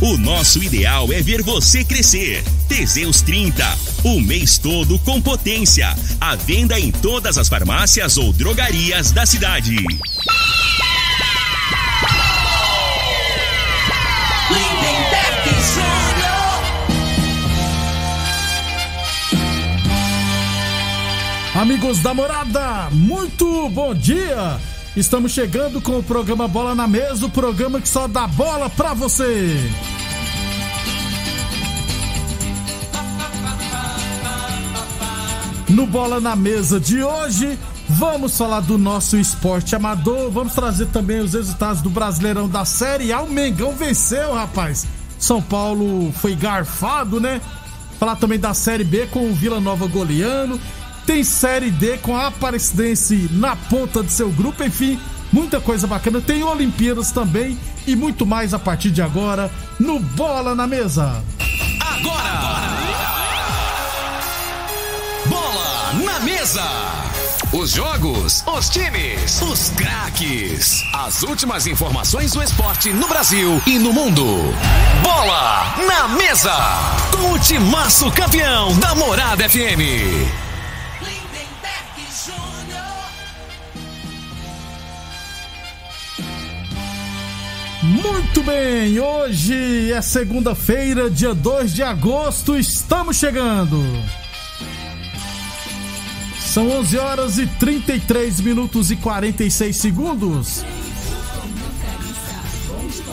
O nosso ideal é ver você crescer. Teseus 30. O mês todo com potência. A venda em todas as farmácias ou drogarias da cidade. Amigos da morada, muito bom dia! Estamos chegando com o programa Bola na Mesa o programa que só dá bola pra você. No Bola na Mesa de hoje, vamos falar do nosso esporte amador, vamos trazer também os resultados do Brasileirão da Série A. O Mengão venceu, rapaz. São Paulo foi garfado, né? Falar também da Série B com o Vila Nova goleando. Tem Série D com a Aparecidense na ponta do seu grupo, enfim, muita coisa bacana. Tem Olimpíadas também e muito mais a partir de agora no Bola na Mesa. Agora! Bola na Mesa! Os jogos, os times, os craques. As últimas informações do esporte no Brasil e no mundo. Bola na Mesa! Com o timaço campeão da Morada FM. Muito bem, hoje é segunda-feira, dia 2 de agosto, estamos chegando. São 11 horas e 33 minutos e 46 segundos.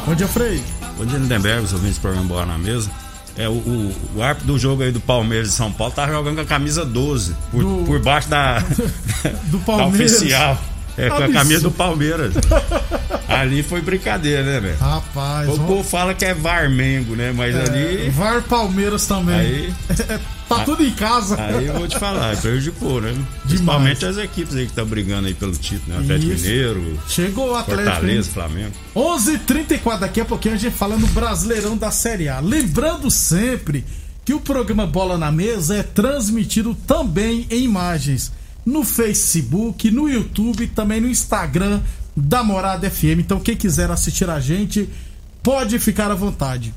Bom dia, Frei. Bom dia, Lindenberg, os ouvintes do programa Bola na Mesa. É, o, o, o árbitro do jogo aí do Palmeiras de São Paulo tá jogando com a camisa 12, por, do, por baixo da, do Palmeiras. da oficial. É, com a camisa do Palmeiras. ali foi brincadeira, né, velho? Rapaz. O povo fala que é Varmengo, né? Mas é, ali. Var Palmeiras também. Aí. tá a, tudo em casa. Aí eu vou te falar, prejudicou, né? Demais. Principalmente as equipes aí que estão brigando aí pelo título, né? Atlético Isso. Mineiro. Chegou o Atlético. Fortaleza, Flamengo. 11h34, daqui a pouquinho a gente fala no Brasileirão da Série A. Lembrando sempre que o programa Bola na Mesa é transmitido também em imagens no Facebook, no YouTube, também no Instagram da Morada FM. Então, quem quiser assistir a gente, pode ficar à vontade.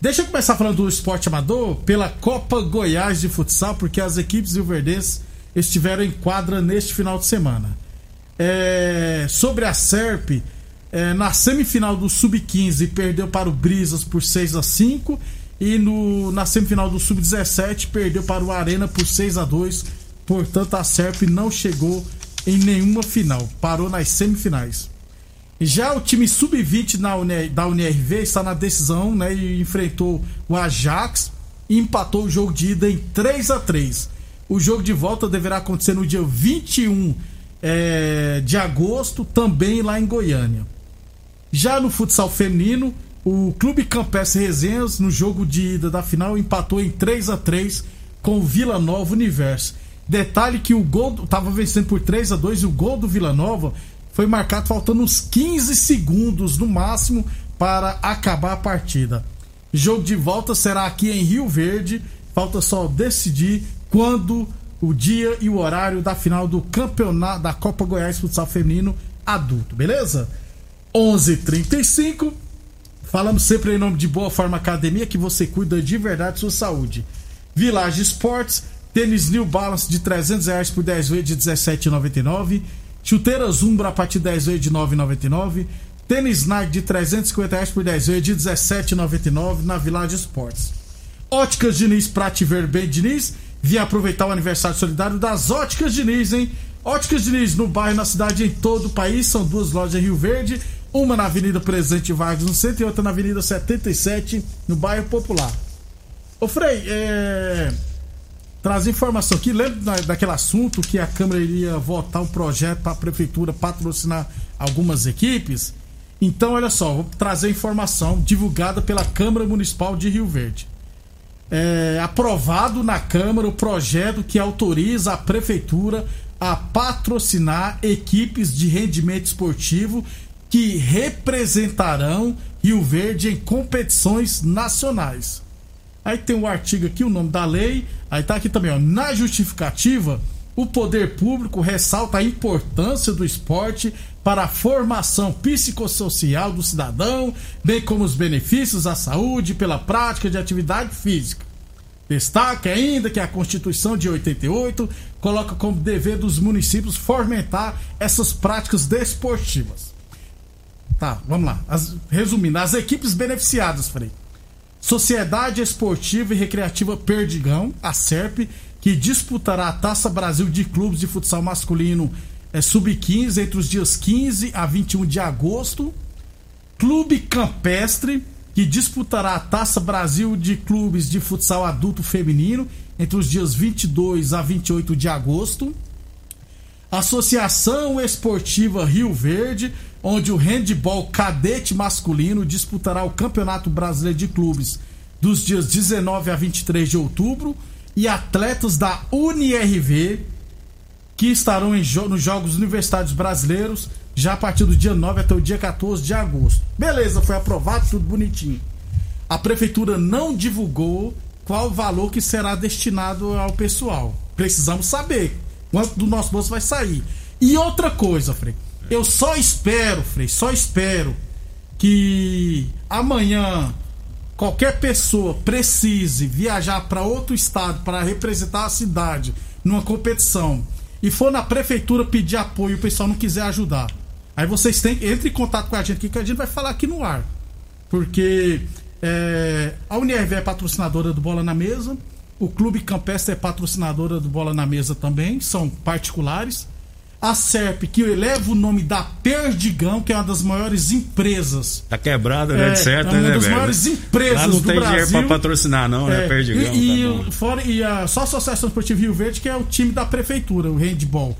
Deixa eu começar falando do esporte amador pela Copa Goiás de Futsal, porque as equipes do Verdes estiveram em quadra neste final de semana. É, sobre a SERP, é, na semifinal do Sub-15 perdeu para o Brisas por 6 a 5 e no, na semifinal do Sub-17 perdeu para o Arena por 6 a 2 Portanto, a SERP não chegou em nenhuma final, parou nas semifinais. Já o time sub-20 da UNRV está na decisão, né? E enfrentou o Ajax e empatou o jogo de ida em 3 a 3 O jogo de volta deverá acontecer no dia 21 é, de agosto, também lá em Goiânia. Já no futsal feminino, o Clube Campestre Resenhas, no jogo de ida da final, empatou em 3 a 3 com o Vila Nova Universo. Detalhe que o gol tava vencendo por 3 a 2 e o gol do Vila Nova foi marcado faltando uns 15 segundos no máximo para acabar a partida. Jogo de volta será aqui em Rio Verde. Falta só decidir quando o dia e o horário da final do campeonato da Copa Goiás Futsal Feminino adulto, beleza? 11:35. Falamos sempre em nome de Boa Forma Academia que você cuida de verdade sua saúde. Village Esportes Tênis New Balance de 300 reais por 10 vezes de 17,99. Chuteiras Umbra a partir de 10 vezes de 9,99. Tênis Nike de 350 reais por 10 vezes de 17,99 na Village Esportes. Óticas Diniz pra te ver bem, Diniz. Vim aproveitar o aniversário solidário das Óticas Diniz, hein? Óticas Diniz no bairro, na cidade, em todo o país. São duas lojas em Rio Verde. Uma na Avenida Presidente Vargas, no centro, e outra na Avenida 77, no bairro Popular. Ô Frei, é trazer informação aqui. Lembra daquele assunto que a Câmara iria votar um projeto para a Prefeitura patrocinar algumas equipes? Então, olha só, vou trazer informação divulgada pela Câmara Municipal de Rio Verde. é, aprovado na Câmara o projeto que autoriza a Prefeitura a patrocinar equipes de rendimento esportivo que representarão Rio Verde em competições nacionais. Aí tem o um artigo aqui, o nome da lei. Aí tá aqui também, ó. Na justificativa, o poder público ressalta a importância do esporte para a formação psicossocial do cidadão, bem como os benefícios à saúde pela prática de atividade física. Destaca ainda que a Constituição de 88 coloca como dever dos municípios fomentar essas práticas desportivas. Tá, vamos lá. As, resumindo, as equipes beneficiadas, Frei. Sociedade Esportiva e Recreativa Perdigão, a SERP, que disputará a Taça Brasil de Clubes de Futsal Masculino é, Sub-15 entre os dias 15 a 21 de agosto. Clube Campestre, que disputará a Taça Brasil de Clubes de Futsal Adulto Feminino entre os dias 22 a 28 de agosto. Associação Esportiva Rio Verde, onde o handball cadete masculino disputará o Campeonato Brasileiro de Clubes dos dias 19 a 23 de outubro e atletas da UniRV que estarão jo nos Jogos Universitários Brasileiros já a partir do dia 9 até o dia 14 de agosto. Beleza, foi aprovado, tudo bonitinho. A prefeitura não divulgou qual o valor que será destinado ao pessoal. Precisamos saber quanto do nosso bolso vai sair. E outra coisa, Frei, eu só espero, Frei, só espero que amanhã qualquer pessoa precise viajar para outro estado para representar a cidade numa competição e for na prefeitura pedir apoio e o pessoal não quiser ajudar, aí vocês têm entre em contato com a gente aqui que a gente vai falar aqui no ar. Porque é, a Unirv é patrocinadora do Bola na Mesa, o Clube Campestre é patrocinadora do Bola na Mesa também, são particulares a SERP, que eleva o nome da Perdigão, que é uma das maiores empresas. Tá quebrada, né? É, certo, é uma né, das velho? maiores empresas Lá não do tem Brasil. dinheiro pra patrocinar, não, né? É, Perdigão. E, tá e, fora, e a, só a Associação Esportiva Rio Verde, que é o time da prefeitura, o handball.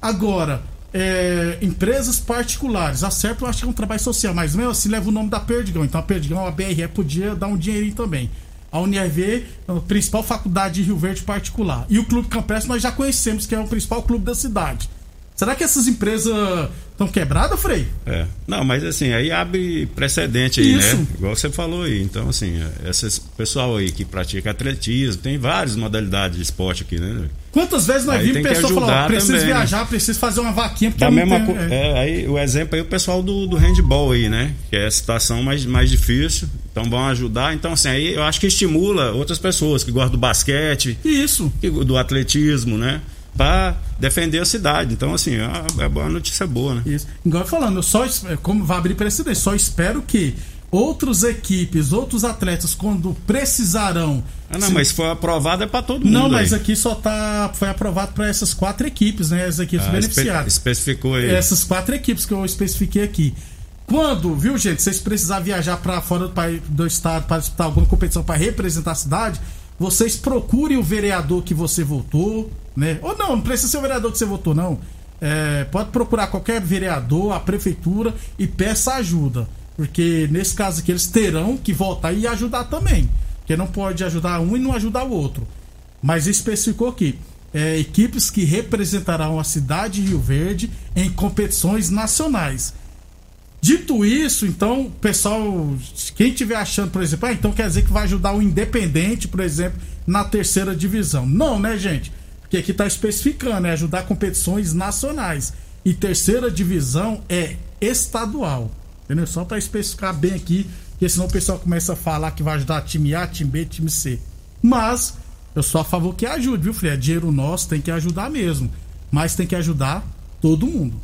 Agora, é, empresas particulares. A SERP eu acho que é um trabalho social, mas mesmo assim leva o nome da Perdigão. Então a Perdigão, a BRE, podia dar um dinheirinho também. A Unirv, a principal faculdade de Rio Verde particular. E o Clube Campestre nós já conhecemos, que é o principal clube da cidade. Será que essas empresas estão quebradas, Frei? É. Não, mas assim, aí abre precedente aí, Isso. né? Igual você falou aí. Então, assim, esse pessoal aí que pratica atletismo, tem várias modalidades de esporte aqui, né? Quantas vezes nós Aí vimos tem que pessoa falar, preciso também, né? viajar, preciso fazer uma vaquinha, porque Da mesma co- é. é, aí o exemplo aí o pessoal do, do handball aí, né? Que é a situação mais, mais difícil. Então vão ajudar. Então, assim, aí eu acho que estimula outras pessoas que gostam do basquete, Isso. que- do atletismo, né? Pra defender a cidade. Então, assim, é uma, é notícia boa, né? Isso. Igual falando, eu só es- como vai abrir precedente, só espero que outras equipes, outros atletas, quando precisarão. Ah, não, se- mas for aprovado é pra todo mundo. Não, mas aí. aqui só tá. Foi aprovado para essas quatro equipes, né? As equipes Ah, espe- beneficiadas. especificou aí. Essas quatro equipes que eu especifiquei aqui. Quando, viu, gente, vocês precisarem viajar para fora do, país, do estado para disputar alguma competição para representar a cidade, vocês procurem o vereador que você votou, né? Ou não, não precisa ser o vereador que você votou, não. É, pode procurar qualquer vereador, a prefeitura e peça ajuda. Porque nesse caso aqui eles terão que votar e ajudar também. Porque não pode ajudar um e não ajudar o outro. Mas especificou aqui. é, equipes que representarão a cidade de Rio Verde em competições nacionais. Dito isso, então, pessoal, quem estiver achando, por exemplo, ah, então quer dizer que vai ajudar o Independente, por exemplo, na terceira divisão. Não, né, gente? Porque aqui está especificando, é ajudar competições nacionais. E terceira divisão é estadual. Entendeu? Só para especificar bem aqui, porque senão o pessoal começa a falar que vai ajudar time A, time B, time C. Mas, eu sou a favor que ajude, viu, Fred? É dinheiro nosso, tem que ajudar mesmo. Mas tem que ajudar todo mundo.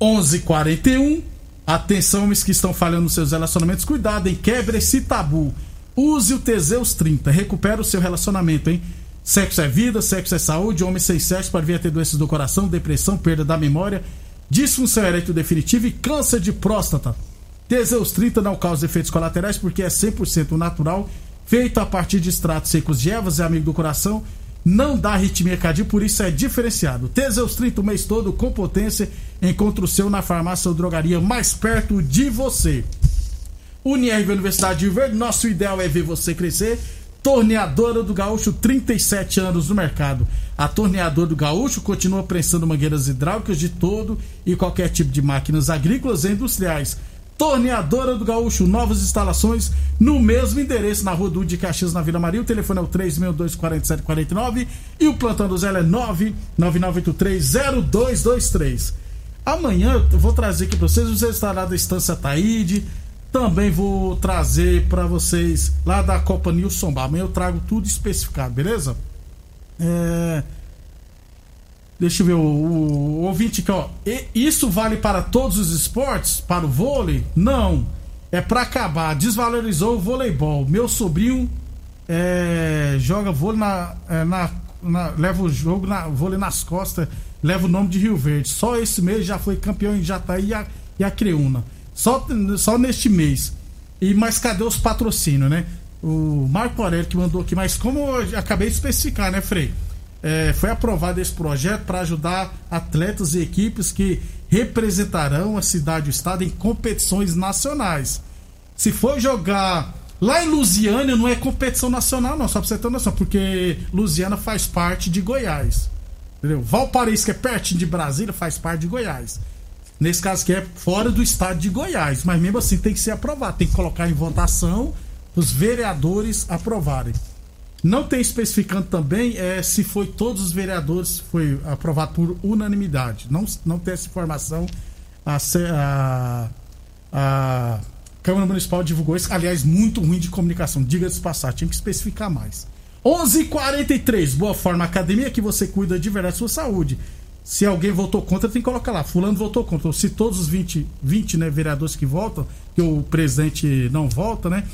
11:41 Atenção, homens que estão falhando nos seus relacionamentos, cuidado, hein? Quebre esse tabu. Use o Teseus 30, recupera o seu relacionamento, hein? Sexo é vida, sexo é saúde, homem sem sexo pode vir a ter doenças do coração, depressão, perda da memória, disfunção erétil definitiva e câncer de próstata. Teseus 30 não causa efeitos colaterais porque é 100% natural, feito a partir de extratos secos de ervas, é amigo do coração, não dá arritmia cardíaca, por isso é diferenciado. Teseus 30 o mês todo com potência, encontra o seu na farmácia ou drogaria mais perto de você. Unirv Universidade de Verde, nosso ideal é ver você crescer. Torneadora do Gaúcho, 37 anos no mercado. A Torneadora do Gaúcho continua prestando mangueiras hidráulicas de todo e qualquer tipo de máquinas agrícolas e industriais. Torneadora do Gaúcho, novas instalações no mesmo endereço na Rua Dude de Caxias, na Vila Maria. O telefone é o 3624749 e o plantão do Zé é 999830223. Amanhã eu vou trazer aqui para vocês os resultados da Estância Taíde, também vou trazer para vocês lá da Copa Nilson Bar. Amanhã eu trago tudo especificado, beleza? É... Deixa eu ver o, o, o ouvinte aqui, ó. E, isso vale para todos os esportes? Para o vôlei? Não. É para acabar. Desvalorizou o voleibol. Meu sobrinho é, joga vôlei na, é, na, na, Leva o jogo na vôlei nas costas. Leva o nome de Rio Verde. Só esse mês já foi campeão em Jataí e a, e a Creúna. Só, só neste mês. E mas cadê os patrocínios, né? O Marco Aurélio que mandou aqui, mas como eu acabei de especificar, né, Frei? É, foi aprovado esse projeto para ajudar atletas e equipes que representarão a cidade e o estado em competições nacionais. Se for jogar lá em Lusiana, não é competição nacional, não, só pra você ter noção, porque Lusiana faz parte de Goiás. Entendeu? Valparaíso, que é pertinho de Brasília, faz parte de Goiás. Nesse caso que é fora do estado de Goiás, mas mesmo assim tem que ser aprovado, tem que colocar em votação os vereadores aprovarem. Não tem especificando também é, se foi todos os vereadores foi aprovado por unanimidade. Não, não tem essa informação. A, a, a Câmara Municipal divulgou isso. Aliás, muito ruim de comunicação. Diga-se passar, tinha que especificar mais. 11:43 h 43 Boa Forma Academia, que você cuida de verdade da sua saúde. Se alguém votou contra, tem que colocar lá. Fulano votou contra. Se todos os 20, 20 né, vereadores que votam, que o presidente não vota, né?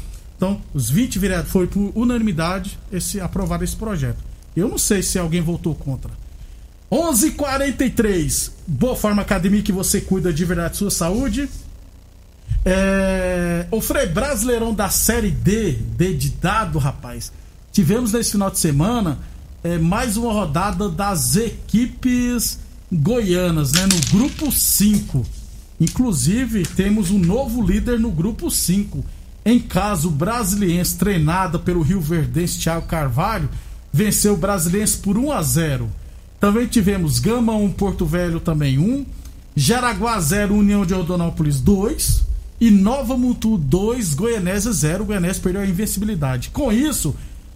Então, os 20 vereadores foi por unanimidade esse aprovar esse projeto. Eu não sei se alguém votou contra. 11:43 Boa Forma Academia que você cuida de verdade da sua saúde. É... O Frei Brasileirão da Série D, D de dado, rapaz. Tivemos nesse final de semana é, mais uma rodada das equipes goianas, né? No grupo 5. Inclusive, temos um novo líder no grupo 5. Em caso, o Brasiliense, treinada pelo Rio Verdense Thiago Carvalho, venceu o Brasiliense por 1 a 0. Também tivemos Gama 1, Porto Velho também 1, Jaraguá 0, União de Rondonópolis 2 e Nova Mutu 2, Goianésia 0. O Goianese perdeu a invencibilidade. Com isso,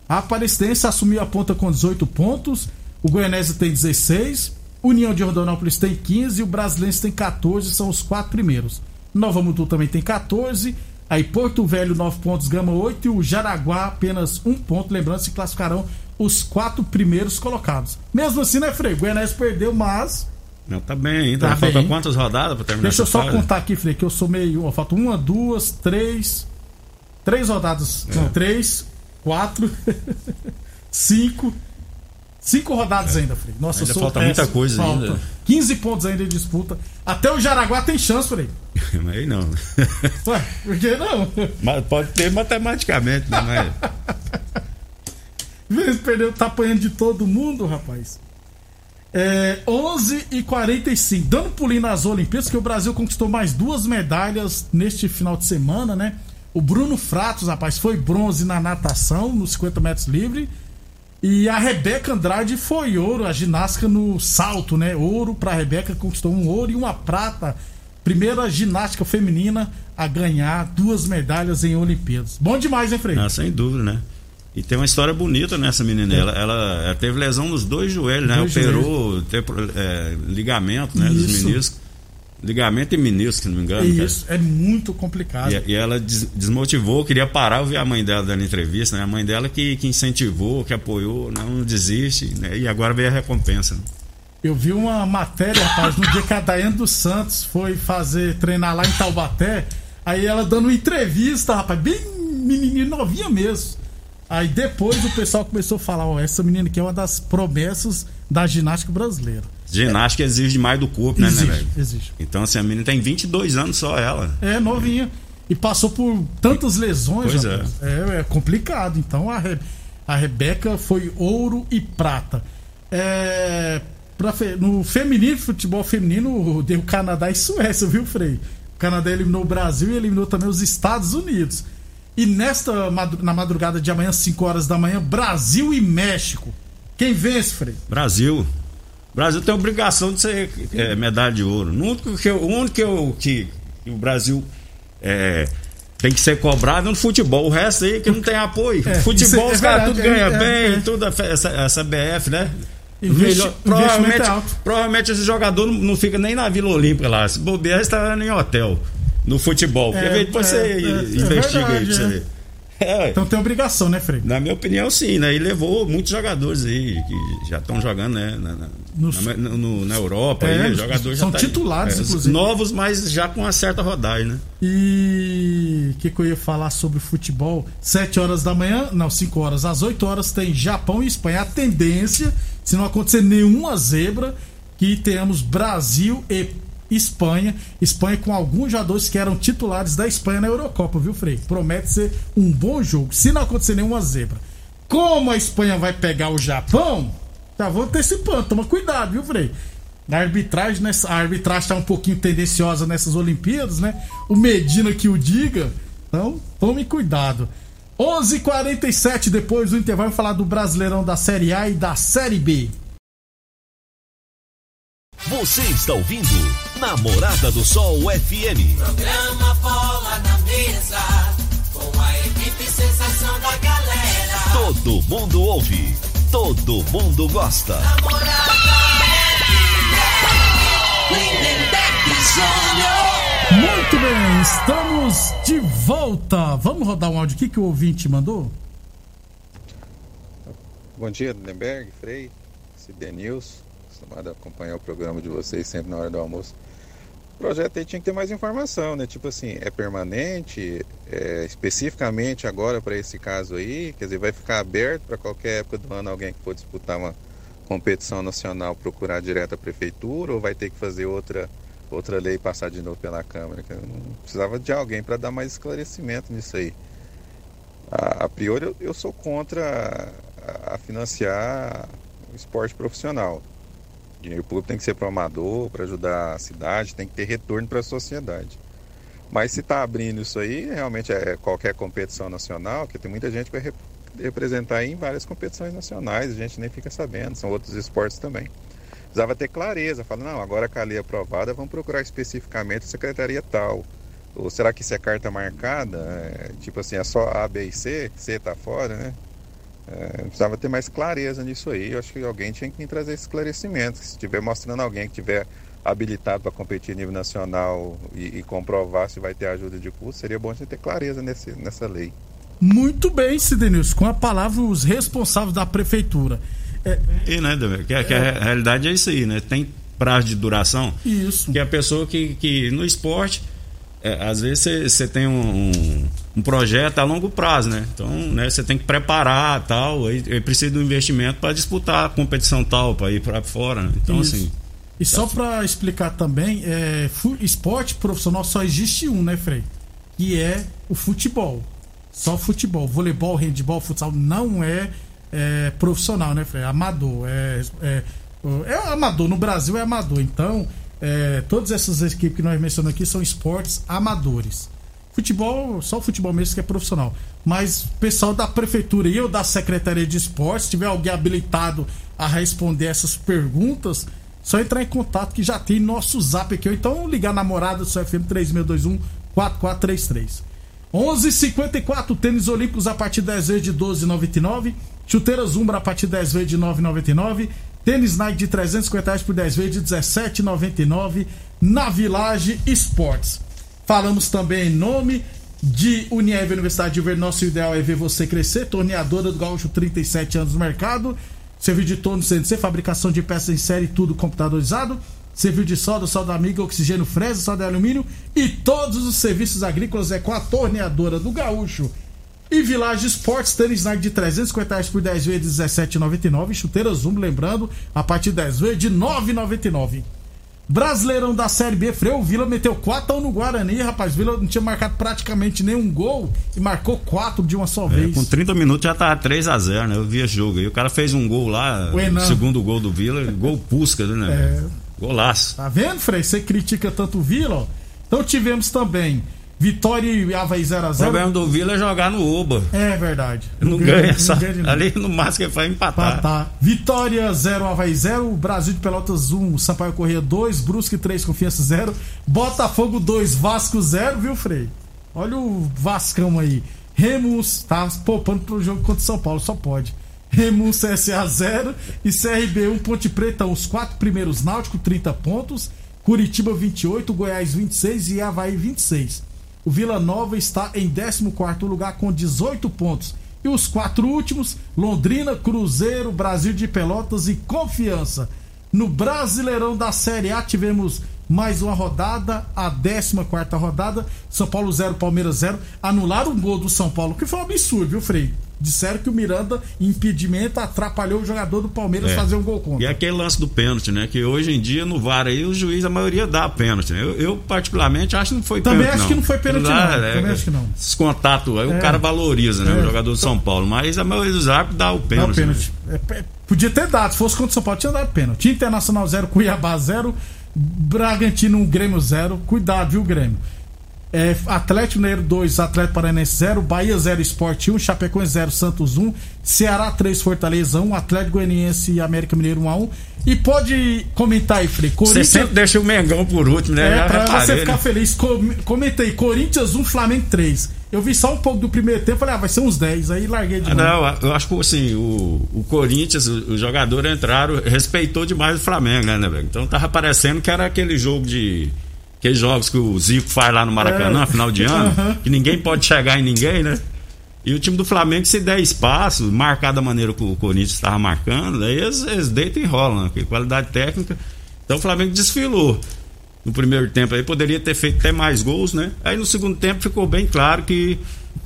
a Aparecidense assumiu a ponta com 18 pontos, o Goianese tem 16, União de Rondonópolis tem 15 e o Brasilense tem 14, são os quatro primeiros. Nova Mutu também tem 14, aí Porto Velho 9 pontos, Gama 8 e o Jaraguá apenas 1 ponto, lembrando se classificarão os quatro primeiros colocados. Mesmo assim, né, Frei? O Goianese perdeu, mas não, tá bem ainda. Tá Falta quantas rodadas pra terminar Deixa eu só contar aqui, Frei, que eu sou meio. Ó, falta uma, duas, três. Três rodadas. É. Não, três, quatro, cinco. Cinco rodadas é. ainda, Frei. Nossa, ainda falta péssimo. muita coisa falta. ainda. 15 pontos ainda em disputa. Até o Jaraguá tem chance, Frei. Mas aí não. Ué, por que não? Mas pode ter matematicamente, né? Mas... perdeu, tá apanhando de todo mundo, rapaz. É, 11 e 45 Dando pulinho nas Olimpíadas, que o Brasil conquistou mais duas medalhas neste final de semana, né? O Bruno Fratos, rapaz, foi bronze na natação, nos 50 metros livre. E a Rebeca Andrade foi ouro, a ginástica no salto, né? Ouro pra Rebeca, conquistou um ouro e uma prata. Primeira ginástica feminina a ganhar duas medalhas em Olimpíadas. Bom demais, hein, Frei? Ah, sem dúvida, né? E tem uma história bonita nessa menina. Ela, ela, ela, teve lesão nos dois joelhos, né? Dois Operou, teve é, ligamento, né? Isso. Dos meniscos. Ligamento e menisco, se não me engano. Isso, cara. é muito complicado. E, e, ela des, desmotivou, queria parar, eu vi a mãe dela dando entrevista, né? A mãe dela que, que incentivou, que apoiou, não, não desiste, né? E agora veio a recompensa. Né? Eu vi uma matéria, rapaz, no dia que a Daiane dos Santos foi fazer, treinar lá em Taubaté, aí ela dando uma entrevista, rapaz, bem menininha, novinha mesmo. Aí depois o pessoal começou a falar, ó, essa menina aqui é uma das promessas da ginástica brasileira. Ginástica é. exige mais do corpo, né, exige, né, velho? Exige. Então, assim, a menina tem 22 anos só ela. É, novinha. E passou por tantas lesões, pois é. é. é. complicado. Então, a, Re... a Rebeca foi ouro e prata. É... Pra fe... No feminino, futebol feminino, deu Canadá e Suécia, viu, Frei? O Canadá eliminou o Brasil e eliminou também os Estados Unidos. E nesta na madrugada de amanhã, 5 horas da manhã, Brasil e México. Quem vence, Frei? Brasil. Brasil tem obrigação de ser é, medalha de ouro. O único que, o único que, eu, que, que o Brasil é, tem que ser cobrado no futebol. O resto aí que não tem apoio. É, futebol, é os caras tudo ganham é, bem, é. tudo essa, essa BF, né? Investi Melhor, provavelmente, provavelmente esse jogador não, não, fica nem na Vila Olímpica lá. Se bobear, está em hotel no futebol. Porque é, depois você é, investiga aí pra você ver. É. Então tem obrigação, né, Frei? Na minha opinião, sim, né? E levou muitos jogadores aí que já estão jogando, né? Na, na, na, no, na Europa, é, aí, jogadores são tá titulares, é, inclusive. Novos, mas já com uma certa rodagem, né? E o que, que, eu ia falar sobre futebol? 7 horas da manhã, não, 5 horas, às 8 horas tem Japão e Espanha. A tendência, se não acontecer nenhuma zebra, que tenhamos Brasil e Espanha. Espanha com alguns jogadores que eram titulares da Espanha na Eurocopa, viu, Frei? Promete ser um bom jogo, se não acontecer nenhuma zebra. Como a Espanha vai pegar o Japão, já vou antecipando, toma cuidado, viu, Frei? A arbitragem, nessa, a arbitragem está um pouquinho tendenciosa nessas Olimpíadas, né? O Medina que o diga. Então, tome cuidado. 11:47 h 47 depois do intervalo, falar do Brasileirão da Série A e da Série B. Você está ouvindo Namorada do Sol FM. Programa Bola na Mesa, com a equipe sensação da galera. Todo mundo ouve, todo mundo gosta. Namorada FM. Muito bem, estamos de volta. Vamos rodar um áudio aqui que o ouvinte mandou? Bom dia, Lindenberg, Frei, Cidenilson acostumado a acompanhar o programa de vocês sempre na hora do almoço. O projeto aí tinha que ter mais informação, né? Tipo assim, é permanente, é, especificamente agora para esse caso aí, quer dizer, vai ficar aberto para qualquer época do ano alguém que for disputar uma competição nacional procurar direto a prefeitura ou vai ter que fazer outra outra lei passar de novo pela Câmara? Eu não precisava de alguém para dar mais esclarecimento nisso aí. A, a priori eu, eu sou contra a, a financiar o esporte profissional dinheiro público tem que ser para o amador, para ajudar a cidade, tem que ter retorno para a sociedade. Mas se está abrindo isso aí, realmente é qualquer competição nacional, que tem muita gente que vai representar em várias competições nacionais, a gente nem fica sabendo, são outros esportes também. Precisava ter clareza, falar, não, agora a lei é aprovada, vamos procurar especificamente a secretaria tal. Ou será que isso é carta marcada? É, tipo assim, é só A, B e C, C está fora, né? É, precisava ter mais clareza nisso aí. Eu acho que alguém tinha que trazer esclarecimento. Se estiver mostrando alguém que tiver habilitado para competir a nível nacional e, e, comprovar se vai ter ajuda de custo, seria bom a gente ter clareza nesse, nessa lei. Muito bem, Sidenilson. Com a palavra, os responsáveis da prefeitura. É... E, né, que, é, que a realidade é isso aí, né? Tem prazo de duração. Isso. Que a pessoa que, que no esporte é, às vezes você tem um, um, projeto a longo prazo, né? Então, né, você tem que preparar tal, aí, aí precisa de um investimento para disputar a competição tal, para ir para fora. Né? Então, Isso. assim. E tá só para explicar também, é, esporte profissional só existe um, né, Frei? Que é o futebol. Só futebol. Voleibol, handebol, futsal não é, é profissional, né, Frei? É amador. É, é, é amador. No Brasil é amador. Então, é, todas essas equipes que nós mencionamos aqui são esportes amadores. Futebol, só o futebol mesmo que é profissional. Mas pessoal da prefeitura e eu da Secretaria de Esportes, se tiver alguém habilitado a responder essas perguntas, só entrar em contato que já tem nosso zap aqui. Ou então ligar na morada do FM 3621 4433. 11:54 tênis olímpicos a partir de 10 vezes de 12,99. Chuteiras Umbra a partir de 10 vezes de 9,99. Tênis Nike de 350 reais por 10 vezes de 17,99 na Village Esportes. Falamos também em nome de Unieve Universidade de Ver. Nosso ideal é ver você crescer. Torneadora do Gaúcho, 37 anos no mercado. Serviço de torno CNC, fabricação de peças em série, tudo computadorizado. Serviço de solda, solda amiga, oxigênio fresa, solda de alumínio. E todos os serviços agrícolas é com a torneadora do Gaúcho. E Village Sports, tênis Nike de 350 reais por 10 vezes de 17,99. Chuteiras Zoom, lembrando, a partir de 10 vezes de 9,99. Brasileirão da Série B, Freio Vila meteu 4 no Guarani, rapaz. Vila não tinha marcado praticamente nenhum gol e marcou 4 de uma só é, vez. Com 30 minutos já tava 3 a 0 né? Eu vi esse jogo aí. O cara fez um gol lá, o, o segundo gol do Vila, gol Pusca, né? É... Golaço. Tá vendo, Frei? Você critica tanto o Vila, ó. Então tivemos também Vitória e Havaí O 0x0. problema do Vila é jogar no Uba. É verdade. Não, ganha, só, ganha de novo. ali no máximo ele vai empatar. Empatar. Vitória 0, Havaí 0. Brasil de Pelotas 1, Sampaio Corrêa 2. Brusque 3, Confiança 0. Botafogo 2, Vasco 0, viu, Frei? Olha o Vascão aí. Remus tá poupando pro jogo contra o São Paulo, só pode. Remus CSA 0 e CRB 1, Ponte Preta, os quatro primeiros Náutico, 30 pontos. Curitiba 28, Goiás 26 e Havaí 26. O Vila Nova está em 14 lugar com 18 pontos. E os quatro últimos, Londrina, Cruzeiro, Brasil de Pelotas e Confiança. No Brasileirão da Série A tivemos mais uma rodada, a 14 rodada. São Paulo 0, Palmeiras 0. Anularam um gol do São Paulo, que foi um absurdo, viu, Frei? Disseram que o Miranda, impedimento, atrapalhou o jogador do Palmeiras É. fazer um gol contra. E aquele lance do pênalti, né? Que hoje em dia no VAR aí o juiz, a maioria dá pênalti. Né? Eu, eu, particularmente, acho que não foi Também pênalti. acho que não foi pênalti, Lá, não. é, Também acho que não. Esses contatos aí É. o cara valoriza, né? É. O jogador do São Paulo. Mas a maioria dos árbitros dá o Dá o pênalti. pênalti. É, é, podia ter dado, se fosse contra o São Paulo, tinha dado pênalti. Internacional 0, Cuiabá 0, Bragantino 1, Grêmio 0. Cuidado, viu, Grêmio? É, Atlético Mineiro 2, Atlético Paranaense 0, Bahia 0, Sport 1, Chapecoense 0, Santos 1, Ceará 3, Fortaleza 1, Atlético Goianiense e América Mineiro 1 a 1. E pode comentar aí, Frei. Você Corinthians sempre deixa o Mengão por último, né? é, Já pra reparei, você ficar né? feliz. Com- Comentei, Corinthians 1, Flamengo 3. Eu vi só um pouco do primeiro tempo, falei, ah, vai ser uns 10. Aí larguei de Ah, novo. Não, eu acho que assim, o, o Corinthians, o- os jogadores entraram, respeitou demais o Flamengo, né, né, velho? Então tava parecendo que era aquele jogo de. Aqueles jogos que o Zico faz lá no Maracanã, É. final de ano, Aham. que ninguém pode chegar em ninguém, né? E o time do Flamengo, se der espaço, marcar da maneira que o Corinthians estava marcando, aí eles, eles deitam e rolam, né? Qualidade técnica. Então o Flamengo desfilou. No primeiro tempo aí poderia ter feito até mais gols, né? Aí no segundo tempo ficou bem claro que.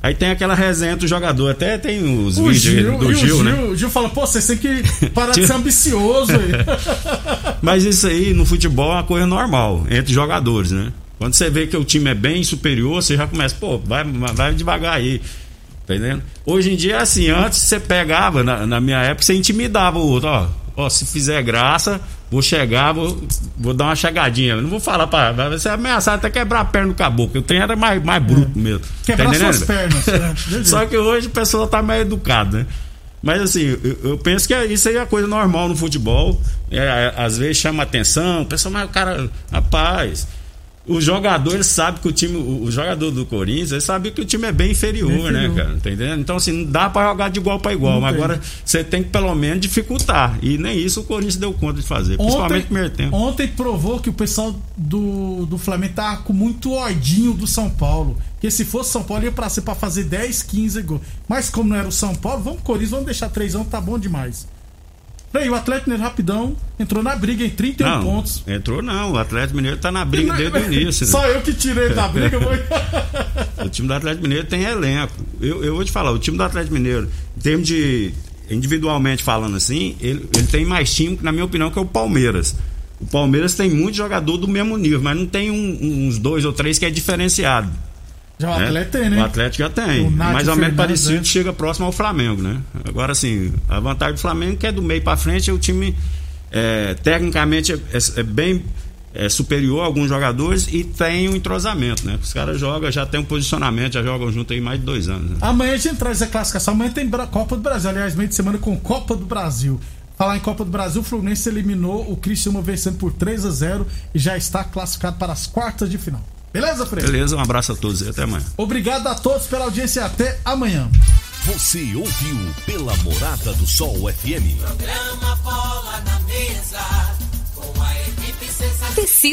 Aí tem aquela resenha do jogador, até tem os O vídeos Gil, do o Gil, Gil, né? o Gil fala, pô, vocês têm que parar de ser ambicioso aí. Mas isso aí no futebol é uma coisa normal entre jogadores, né? Quando você vê que o time é bem superior, você já começa, pô, vai, vai devagar aí. Tá entendendo? Hoje em dia é assim, antes você pegava, na, na minha época, você intimidava o outro, ó. Ó, se fizer graça, vou chegar, vou, vou dar uma chegadinha. Não vou falar pra. Vai ser ameaçado até quebrar a perna do caboclo. O trem era mais, mais bruto mesmo. Quebrar Tá suas pernas. né? Só que hoje o pessoal tá mais educado, né? Mas assim, eu, eu penso que isso aí é coisa normal no futebol. É, é, às vezes chama atenção, o pessoal, mas o cara, rapaz, o jogador ele sabe que o time, o, jogador do Corinthians, ele sabe que o time é bem inferior, Bem inferior. né, cara? Entendendo? Então, assim, não dá pra jogar de igual pra igual, Não mas tem. agora você tem que pelo menos dificultar. E nem isso o Corinthians deu conta de fazer, principalmente Ontem, no primeiro tempo. ontem provou que o pessoal do, do Flamengo tá com muito ódinho do São Paulo. Porque se fosse São Paulo ia pra ser pra fazer 10, 15 gols. Mas como não era o São Paulo, vamos Corinthians, vamos deixar 3 anos, tá bom demais. Aí, o Atlético Mineiro rapidão entrou na briga em 31 Não, pontos. entrou não, o Atlético Mineiro tá na briga desde o início. né? Só eu que tirei da briga. Foi... O time do Atlético Mineiro tem elenco. Eu, eu vou te falar, o time do Atlético Mineiro, em termos de. individualmente falando assim, ele, ele tem mais time, na minha opinião, que é o Palmeiras. O Palmeiras tem muito jogador do mesmo nível, mas não tem um- uns dois ou três que é diferenciado. Já o né? Atlético tem, né? O Atlético já tem. Mais ou menos parecido, chega próximo ao Flamengo, né? Agora, assim, a vantagem do Flamengo é que é do meio pra frente, é o time é, tecnicamente é, é- bem é, superior a alguns jogadores e tem um entrosamento, né? Os caras jogam, já tem um posicionamento, já jogam junto aí mais de dois anos. Né? Amanhã a gente traz a classificação. Amanhã tem Copa do Brasil. Aliás, meio de semana com Copa do Brasil. Falar em Copa do Brasil, o Fluminense eliminou o Criciúma vencendo por 3 a 0 e já está classificado para as quartas de final. Beleza, Freire? Beleza, um abraço a todos e até amanhã. Obrigado a todos pela audiência. Até amanhã. Você ouviu pela Morada do Sol FM. Programa Bola na Mesa, com a equipe sensacional.